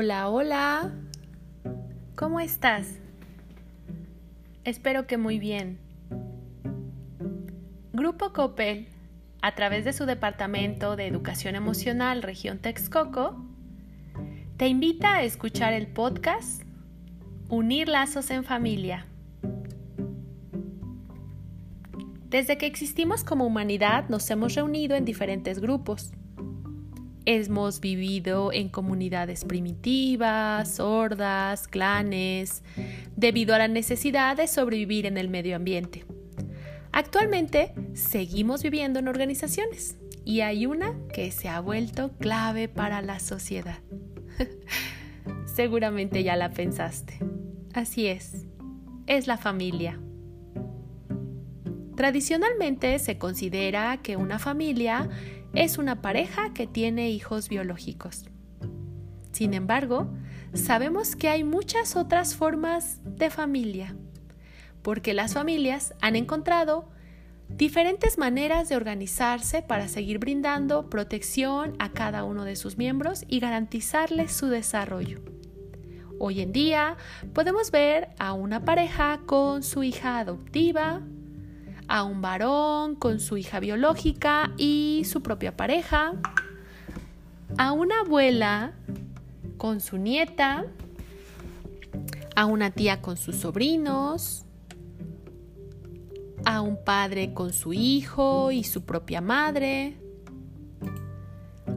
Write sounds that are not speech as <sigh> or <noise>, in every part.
Hola, hola. ¿Cómo estás? Espero que muy bien. Grupo Coppel, a través de su Departamento de Educación Emocional Región Texcoco, te invita a escuchar el podcast Unir Lazos en Familia. Desde que existimos como humanidad nos hemos reunido en diferentes grupos Hemos vivido en comunidades primitivas, sordas, clanes, debido a la necesidad de sobrevivir en el medio ambiente. Actualmente seguimos viviendo en organizaciones y hay una que se ha vuelto clave para la sociedad. <laughs> Seguramente ya la pensaste. Así es, es la familia. Tradicionalmente se considera que una familia es una pareja que tiene hijos biológicos. Sin embargo, sabemos que hay muchas otras formas de familia, porque las familias han encontrado diferentes maneras de organizarse para seguir brindando protección a cada uno de sus miembros y garantizarles su desarrollo. Hoy en día podemos ver a una pareja con su hija adoptiva, a un varón con su hija biológica y su propia pareja, a una abuela con su nieta, a una tía con sus sobrinos, a un padre con su hijo y su propia madre,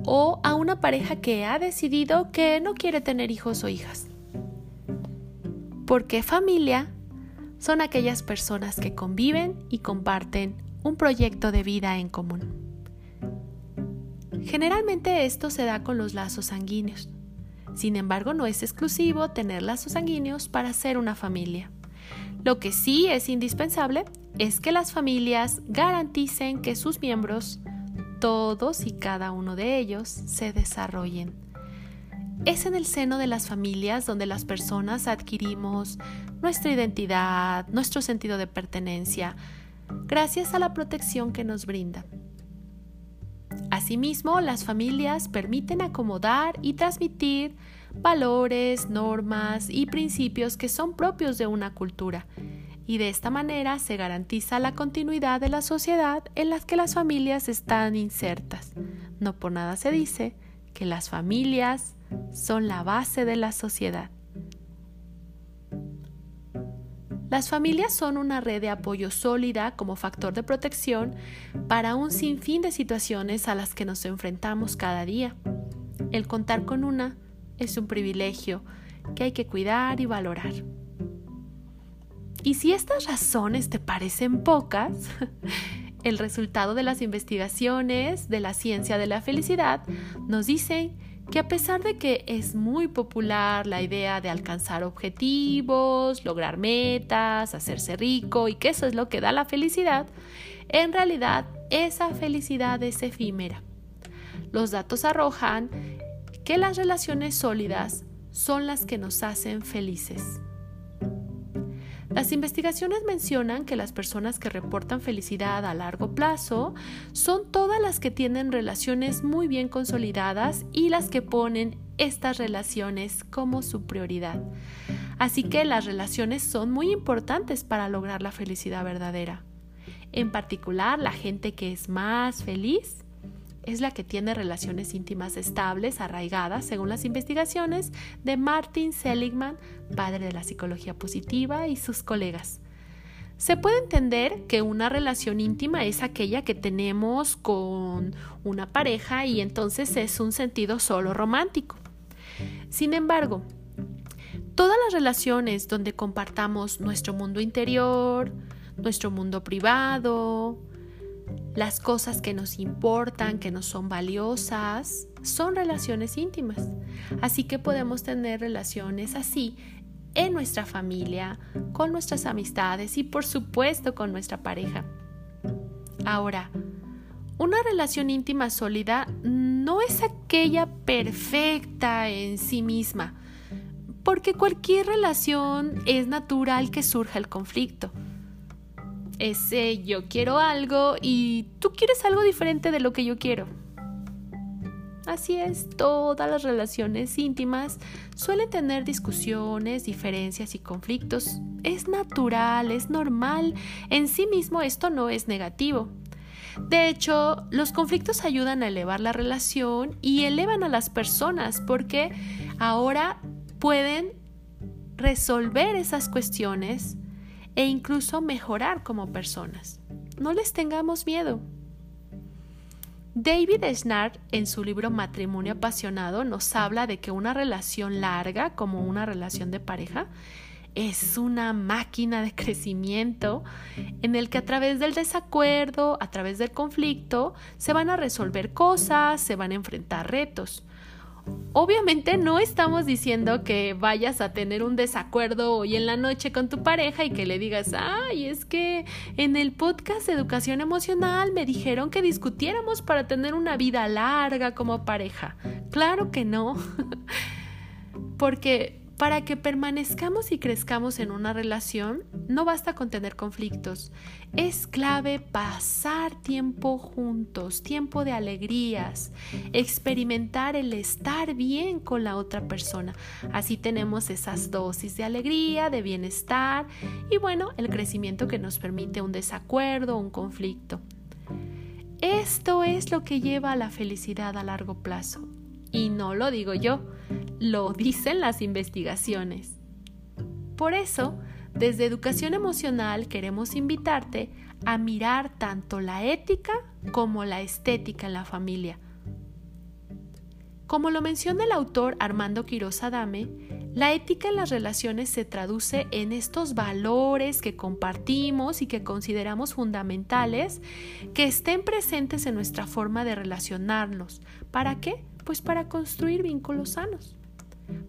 o a una pareja que ha decidido que no quiere tener hijos o hijas. Porque familia son aquellas personas que conviven y comparten un proyecto de vida en común. Generalmente esto se da con los lazos sanguíneos. Sin embargo, no es exclusivo tener lazos sanguíneos para ser una familia. Lo que sí es indispensable es que las familias garanticen que sus miembros, todos y cada uno de ellos, se desarrollen es en el seno de las familias donde las personas adquirimos nuestra identidad, nuestro sentido de pertenencia, gracias a la protección que nos brindan. Asimismo, las familias permiten acomodar y transmitir valores, normas y principios que son propios de una cultura, y de esta manera se garantiza la continuidad de la sociedad en la que las familias están insertas. No por nada se dice que las familias son la base de la sociedad. Las familias son una red de apoyo sólida como factor de protección para un sinfín de situaciones a las que nos enfrentamos cada día. El contar con una es un privilegio que hay que cuidar y valorar. Y si estas razones te parecen pocas, <laughs> el resultado de las investigaciones de la ciencia de la felicidad nos dice que a pesar de que es muy popular la idea de alcanzar objetivos, lograr metas, hacerse rico y que eso es lo que da la felicidad, en realidad esa felicidad es efímera. Los datos arrojan que las relaciones sólidas son las que nos hacen felices. Las investigaciones mencionan que las personas que reportan felicidad a largo plazo son todas las que tienen relaciones muy bien consolidadas y las que ponen estas relaciones como su prioridad. Así que las relaciones son muy importantes para lograr la felicidad verdadera. En particular, la gente que es más feliz es la que tiene relaciones íntimas estables, arraigadas, según las investigaciones de Martin Seligman, padre de la psicología positiva, y sus colegas. Se puede entender que una relación íntima es aquella que tenemos con una pareja y entonces es un sentido solo romántico. Sin embargo, todas las relaciones donde compartamos nuestro mundo interior, nuestro mundo privado, las cosas que nos importan, que nos son valiosas, son relaciones íntimas. Así que podemos tener relaciones así en nuestra familia, con nuestras amistades y por supuesto con nuestra pareja. Ahora, una relación íntima sólida no es aquella perfecta en sí misma, porque cualquier relación es natural que surja el conflicto ese yo quiero algo y tú quieres algo diferente de lo que yo quiero. Así es, todas las relaciones íntimas suelen tener discusiones, diferencias y conflictos. Es natural, es normal. En sí mismo esto no es negativo. De hecho, los conflictos ayudan a elevar la relación y elevan a las personas porque ahora pueden resolver esas cuestiones e incluso mejorar como personas. No les tengamos miedo. David Schnarr, en su libro Matrimonio Apasionado, nos habla de que una relación larga, como una relación de pareja, es una máquina de crecimiento en el que a través del desacuerdo, a través del conflicto, se van a resolver cosas, se van a enfrentar retos. Obviamente no estamos diciendo que vayas a tener un desacuerdo hoy en la noche con tu pareja y que le digas, ay, es que en el podcast de educación emocional me dijeron que discutiéramos para tener una vida larga como pareja. Claro que no. <laughs> Porque para que permanezcamos y crezcamos en una relación, no basta con tener conflictos. Es clave pasar tiempo juntos, tiempo de alegrías, experimentar el estar bien con la otra persona. Así tenemos esas dosis de alegría, de bienestar y bueno, el crecimiento que nos permite un desacuerdo, un conflicto. Esto es lo que lleva a la felicidad a largo plazo. Y no lo digo yo, lo dicen las investigaciones. Por eso, desde Educación Emocional queremos invitarte a mirar tanto la ética como la estética en la familia. Como lo menciona el autor Armando Quiroz Adame, la ética en las relaciones se traduce en estos valores que compartimos y que consideramos fundamentales que estén presentes en nuestra forma de relacionarnos. ¿Para qué? Pues para construir vínculos sanos.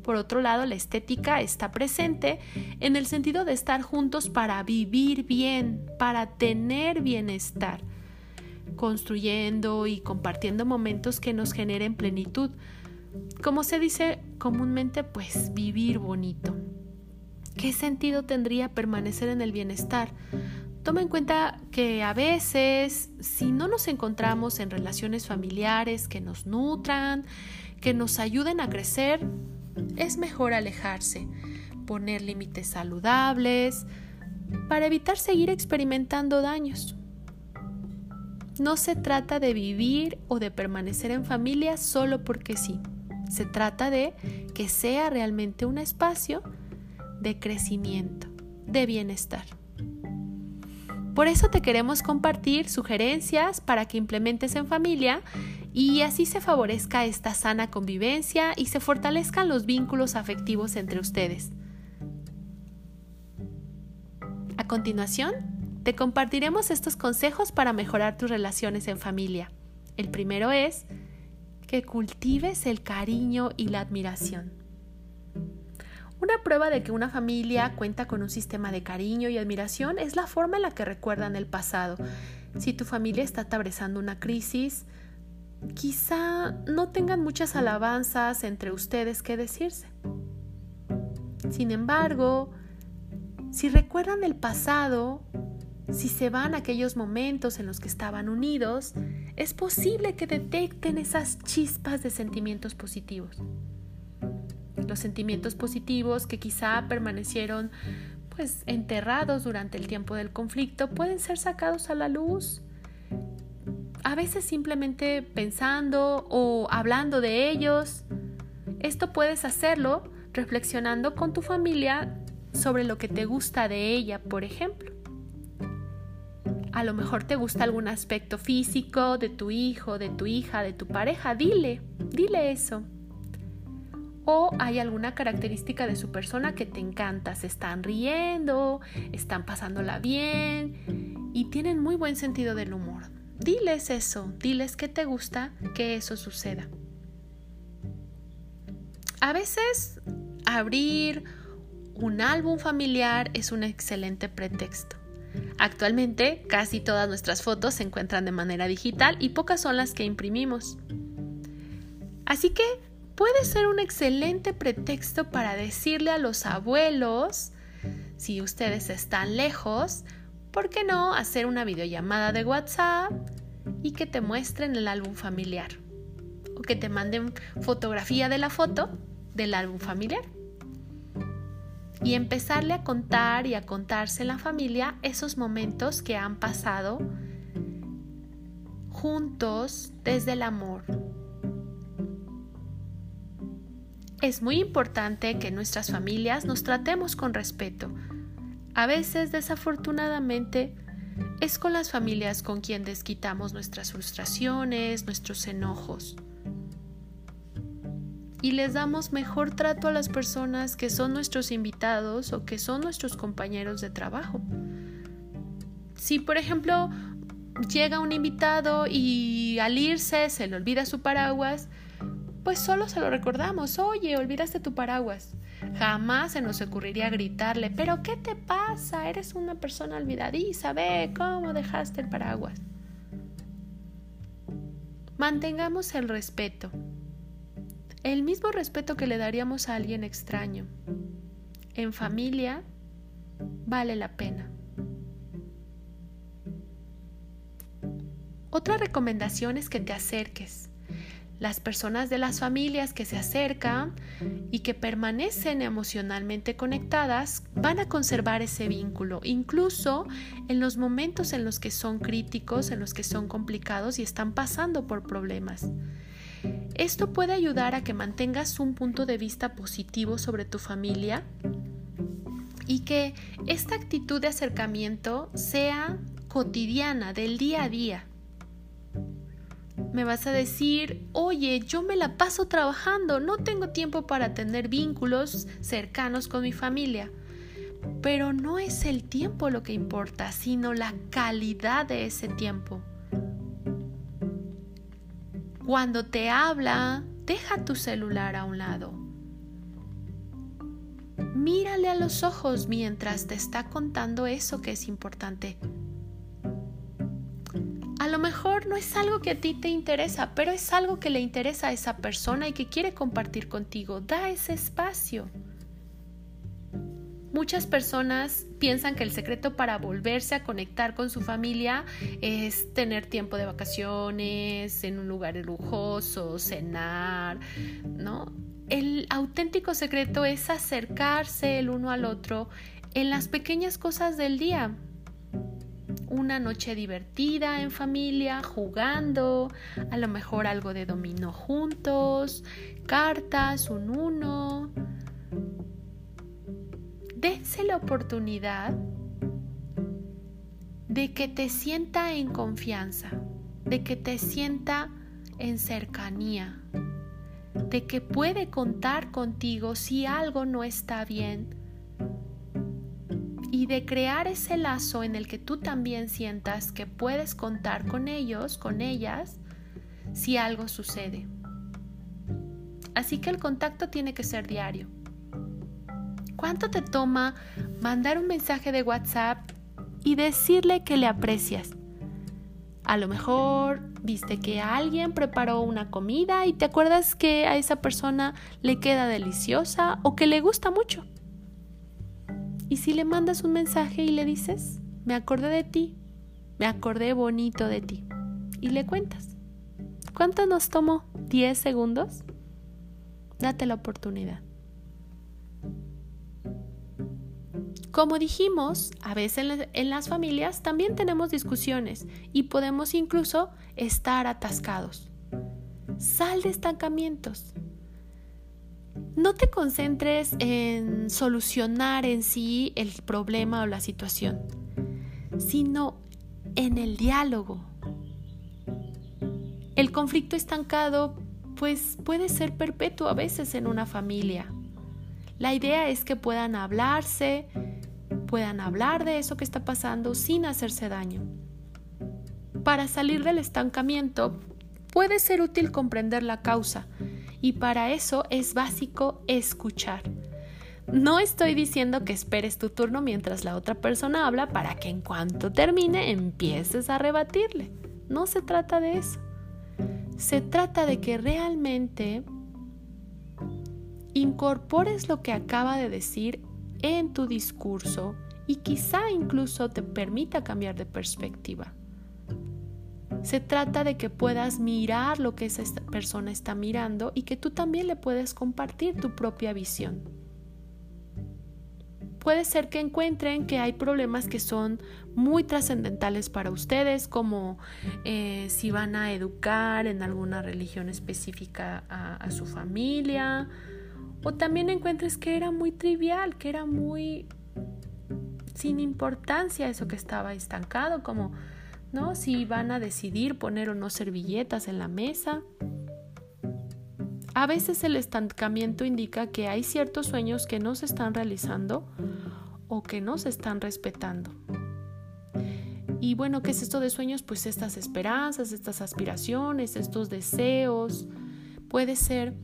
Por otro lado, la estética está presente en el sentido de estar juntos para vivir bien, para tener bienestar, construyendo y compartiendo momentos que nos generen plenitud. Como se dice comúnmente, pues vivir bonito. ¿Qué sentido tendría permanecer en el bienestar? Toma en cuenta que a veces, si no nos encontramos en relaciones familiares que nos nutran, que nos ayuden a crecer, es mejor alejarse, poner límites saludables, para evitar seguir experimentando daños. No se trata de vivir o de permanecer en familia solo porque sí. Se trata de que sea realmente un espacio de crecimiento, de bienestar. Por eso te queremos compartir sugerencias para que implementes en familia y así se favorezca esta sana convivencia y se fortalezcan los vínculos afectivos entre ustedes. A continuación, te compartiremos estos consejos para mejorar tus relaciones en familia. El primero es que cultives el cariño y la admiración. Una prueba de que una familia cuenta con un sistema de cariño y admiración es la forma en la que recuerdan el pasado. Si tu familia está atravesando una crisis, quizá no tengan muchas alabanzas entre ustedes que decirse. Sin embargo, si recuerdan el pasado, si se van aquellos momentos en los que estaban unidos, es posible que detecten esas chispas de sentimientos positivos los sentimientos positivos que quizá permanecieron pues enterrados durante el tiempo del conflicto pueden ser sacados a la luz. A veces simplemente pensando o hablando de ellos. Esto puedes hacerlo reflexionando con tu familia sobre lo que te gusta de ella, por ejemplo. A lo mejor te gusta algún aspecto físico de tu hijo, de tu hija, de tu pareja. Dile, dile eso o hay alguna característica de su persona que te encanta, se están riendo, están pasándola bien y tienen muy buen sentido del humor. Diles eso, diles que te gusta que eso suceda. A veces abrir un álbum familiar es un excelente pretexto. Actualmente casi todas nuestras fotos se encuentran de manera digital y pocas son las que imprimimos. Así que puede ser un excelente pretexto para decirle a los abuelos, si ustedes están lejos, ¿por qué no hacer una videollamada de WhatsApp y que te muestren el álbum familiar? que te manden fotografía de la foto del álbum familiar. Y empezarle a contar y a contarse en la familia esos momentos que han pasado juntos desde el amor. Es muy importante que nuestras familias nos tratemos con respeto. A veces, desafortunadamente, es con las familias con quien desquitamos nuestras frustraciones, nuestros enojos. Y les damos mejor trato a las personas que son nuestros invitados o que son nuestros compañeros de trabajo. Si, por ejemplo, llega un invitado y al irse se le olvida su paraguas, pues solo se lo recordamos, oye, olvidaste tu paraguas. Jamás se nos ocurriría gritarle, pero ¿qué te pasa? Eres una persona olvidadiza, ve cómo dejaste el paraguas. Mantengamos el respeto, el mismo respeto que le daríamos a alguien extraño. En familia vale la pena. Otra recomendación es que te acerques. Las personas de las familias que se acercan y que permanecen emocionalmente conectadas van a conservar ese vínculo, incluso en los momentos en los que son críticos, en los que son complicados y están pasando por problemas. Esto puede ayudar a que mantengas un punto de vista positivo sobre tu familia y que esta actitud de acercamiento sea cotidiana, del día a día. Me vas a decir, oye, yo me la paso trabajando, no tengo tiempo para tener vínculos cercanos con mi familia. Pero no es el tiempo lo que importa, sino la calidad de ese tiempo. Cuando te habla, deja tu celular a un lado. Mírale a los ojos mientras te está contando eso que es importante lo mejor no es algo que a ti te interesa, pero es algo que le interesa a esa persona y que quiere compartir contigo. Da ese espacio. Muchas personas piensan que el secreto para volverse a conectar con su familia es tener tiempo de vacaciones, en un lugar lujoso, cenar, ¿no? El auténtico secreto es acercarse el uno al otro en las pequeñas cosas del día, una noche divertida en familia, jugando, a lo mejor algo de dominó juntos, cartas, un uno. Dense la oportunidad de que te sienta en confianza, de que te sienta en cercanía, de que puede contar contigo si algo no está bien y de crear ese lazo en el que tú también sientas que puedes contar con ellos, con ellas, si algo sucede. Así que el contacto tiene que ser diario. ¿Cuánto te toma mandar un mensaje de WhatsApp y decirle que le aprecias? A lo mejor viste que alguien preparó una comida y te acuerdas que a esa persona le queda deliciosa o que le gusta mucho. Y si le mandas un mensaje y le dices, me acordé de ti, me acordé bonito de ti, y le cuentas. ¿Cuánto nos tomó? ¿10 segundos? Date la oportunidad. Como dijimos, a veces en las familias también tenemos discusiones y podemos incluso estar atascados. Sal de estancamientos. No te concentres en solucionar en sí el problema o la situación, sino en el diálogo. El conflicto estancado pues puede ser perpetuo a veces en una familia. La idea es que puedan hablarse, puedan hablar de eso que está pasando sin hacerse daño. Para salir del estancamiento puede ser útil comprender la causa y para eso es básico escuchar. No estoy diciendo que esperes tu turno mientras la otra persona habla para que en cuanto termine empieces a rebatirle. No se trata de eso. Se trata de que realmente incorpores lo que acaba de decir en tu discurso y quizá incluso te permita cambiar de perspectiva. Se trata de que puedas mirar lo que esa persona está mirando y que tú también le puedes compartir tu propia visión. Puede ser que encuentren que hay problemas que son muy trascendentales para ustedes, como eh, si van a educar en alguna religión específica a su familia, o también encuentres que era muy trivial, que era muy sin importancia eso que estaba estancado, como, ¿no? Si van a decidir poner o no servilletas en la mesa. A veces el estancamiento indica que hay ciertos sueños que no se están realizando o que no se están respetando. Y bueno, ¿qué es esto de sueños? Pues estas esperanzas, estas aspiraciones, estos deseos. Puede ser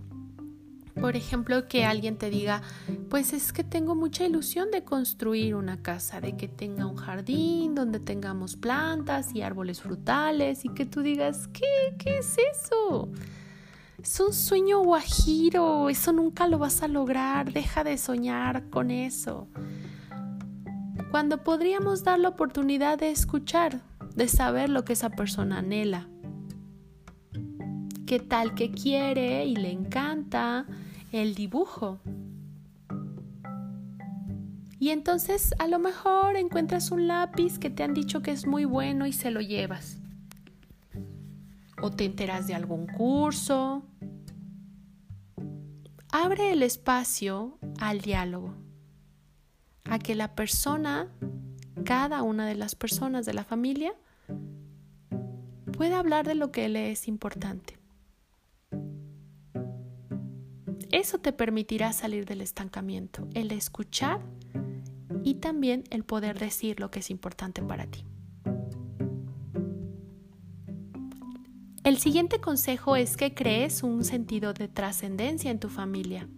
por ejemplo, que alguien te diga, pues es que tengo mucha ilusión de construir una casa, de que tenga un jardín donde tengamos plantas y árboles frutales y que tú digas, ¿qué? ¿Qué es eso? Es un sueño guajiro, eso nunca lo vas a lograr, deja de soñar con eso. Cuando podríamos dar la oportunidad de escuchar, de saber lo que esa persona anhela, qué tal que quiere y le encanta, el dibujo. Y entonces a lo mejor encuentras un lápiz que te han dicho que es muy bueno y se lo llevas. O te enteras de algún curso. Abre el espacio al diálogo, a que la persona, cada una de las personas de la familia, pueda hablar de lo que le es importante. Eso te permitirá salir del estancamiento, el escuchar y también el poder decir lo que es importante para ti. El siguiente consejo es que crees un sentido de trascendencia en tu familia.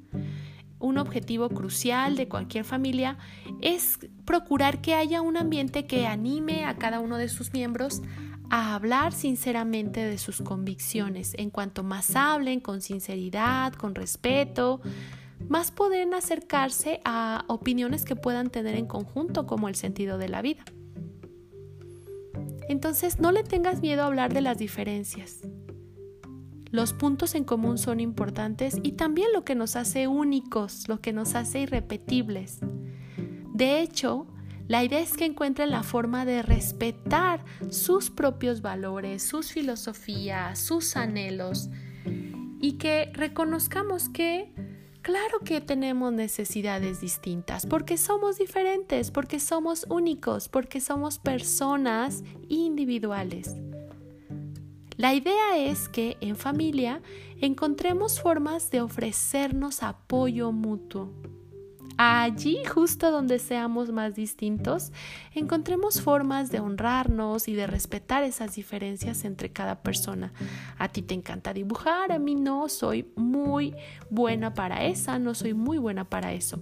Un objetivo crucial de cualquier familia es procurar que haya un ambiente que anime a cada uno de sus miembros a hablar sinceramente de sus convicciones. En cuanto más hablen con sinceridad, con respeto, más podrán acercarse a opiniones que puedan tener en conjunto como el sentido de la vida. Entonces no le tengas miedo a hablar de las diferencias. Los puntos en común son importantes y también lo que nos hace únicos, lo que nos hace irrepetibles. De hecho, la idea es que encuentren la forma de respetar sus propios valores, sus filosofías, sus anhelos y que reconozcamos que claro que tenemos necesidades distintas porque somos diferentes, porque somos únicos, porque somos personas individuales. La idea es que en familia encontremos formas de ofrecernos apoyo mutuo allí, justo donde seamos más distintos, encontremos formas de honrarnos y de respetar esas diferencias entre cada persona. A ti te encanta dibujar, a mí no, soy muy buena para esa, no soy muy buena para eso.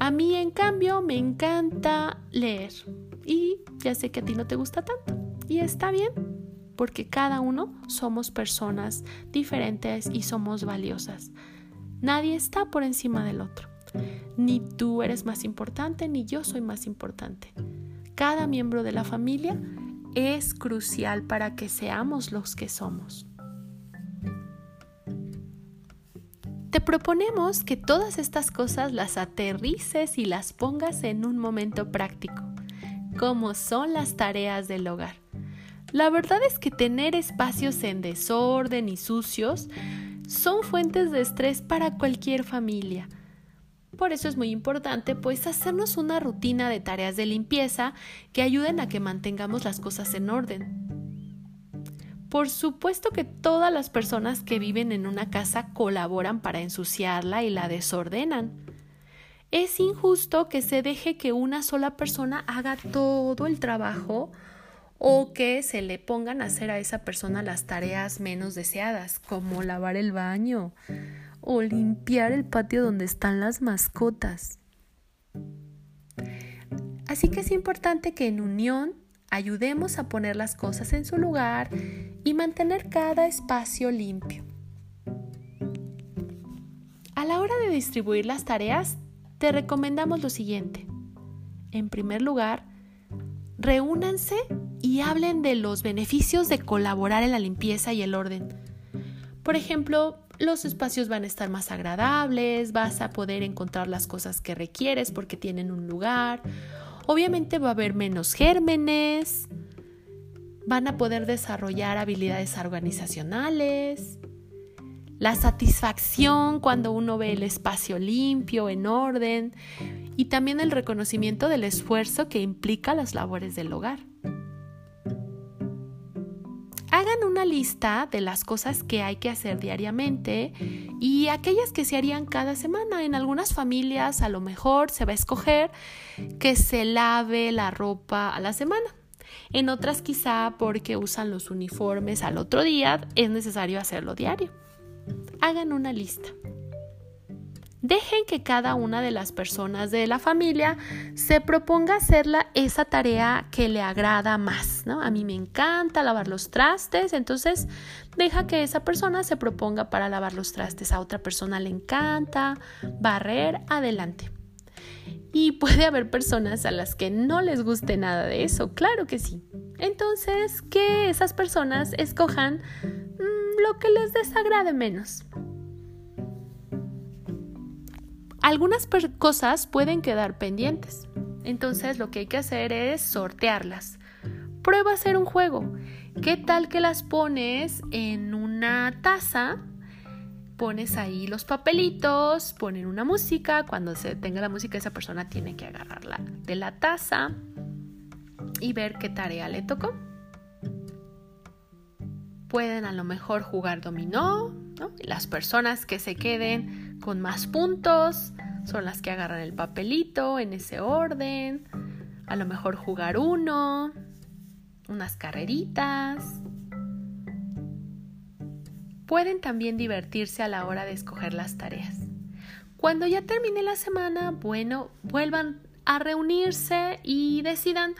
A mí, en cambio, me encanta leer y ya sé que a ti no te gusta tanto y está bien porque cada uno somos personas diferentes y somos valiosas. Nadie está por encima del otro. Ni tú eres más importante, ni yo soy más importante. Cada miembro de la familia es crucial para que seamos los que somos. Te proponemos que todas estas cosas las aterrices y las pongas en un momento práctico, como son las tareas del hogar. La verdad es que tener espacios en desorden y sucios son fuentes de estrés para cualquier familia por eso es muy importante pues hacernos una rutina de tareas de limpieza que ayuden a que mantengamos las cosas en orden. Por supuesto que todas las personas que viven en una casa colaboran para ensuciarla y la desordenan. Es injusto que se deje que una sola persona haga todo el trabajo o que se le pongan a hacer a esa persona las tareas menos deseadas, como lavar el baño o limpiar el patio donde están las mascotas. Así que es importante que en unión ayudemos a poner las cosas en su lugar y mantener cada espacio limpio. A la hora de distribuir las tareas, te recomendamos lo siguiente. En primer lugar, reúnanse y hablen de los beneficios de colaborar en la limpieza y el orden. Por ejemplo, los espacios van a estar más agradables, vas a poder encontrar las cosas que requieres porque tienen un lugar. Obviamente va a haber menos gérmenes, van a poder desarrollar habilidades organizacionales, la satisfacción cuando uno ve el espacio limpio, en orden, y también el reconocimiento del esfuerzo que implica las labores del hogar. Hagan una lista de las cosas que hay que hacer diariamente y aquellas que se harían cada semana. En algunas familias a lo mejor se va a escoger que se lave la ropa a la semana. En otras quizá porque usan los uniformes al otro día es necesario hacerlo diario. Hagan una lista. Dejen que cada una de las personas de la familia se proponga hacerla esa tarea que le agrada más, ¿no? A mí me encanta lavar los trastes, entonces deja que esa persona se proponga para lavar los trastes. A otra persona le encanta barrer, adelante. Y puede haber personas a las que no les guste nada de eso, claro que sí. Entonces, que esas personas escojan mm, lo que les desagrade menos. Algunas cosas pueden quedar pendientes. Entonces lo que hay que hacer es sortearlas. Prueba a hacer un juego. ¿Qué tal que las pones en una taza? Pones ahí los papelitos, ponen una música. Cuando se tenga la música, esa persona tiene que agarrarla de la taza y ver qué tarea le tocó. Pueden a lo mejor jugar dominó, Las personas que se queden con más puntos son las que agarran el papelito en ese orden. A lo mejor jugar uno, unas carreritas. Pueden también divertirse a la hora de escoger las tareas. Cuando ya termine la semana, bueno, vuelvan a reunirse y decidan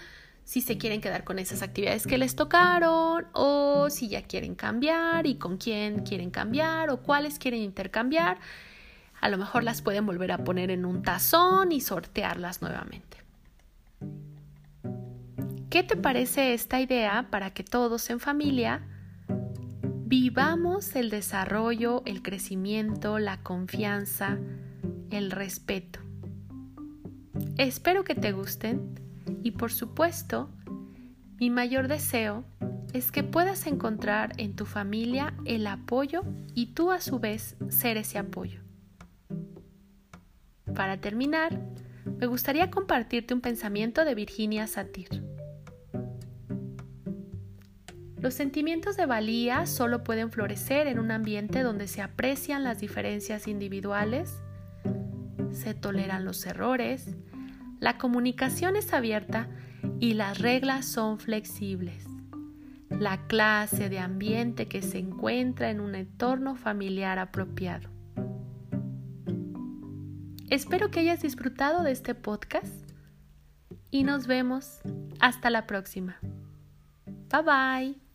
si se quieren quedar con esas actividades que les tocaron o si ya quieren cambiar y con quién quieren cambiar o cuáles quieren intercambiar a lo mejor las pueden volver a poner en un tazón y sortearlas nuevamente. ¿Qué te parece esta idea para que todos en familia vivamos el desarrollo, el crecimiento, la confianza, el respeto? Espero que te gusten y por supuesto, mi mayor deseo es que puedas encontrar en tu familia el apoyo y tú a su vez ser ese apoyo. Para terminar, me gustaría compartirte un pensamiento de Virginia Satir. Los sentimientos de valía solo pueden florecer en un ambiente donde se aprecian las diferencias individuales, se toleran los errores, la comunicación es abierta y las reglas son flexibles. La clase de ambiente que se encuentra en un entorno familiar apropiado. Espero que hayas disfrutado de este podcast y nos vemos hasta la próxima. Bye bye.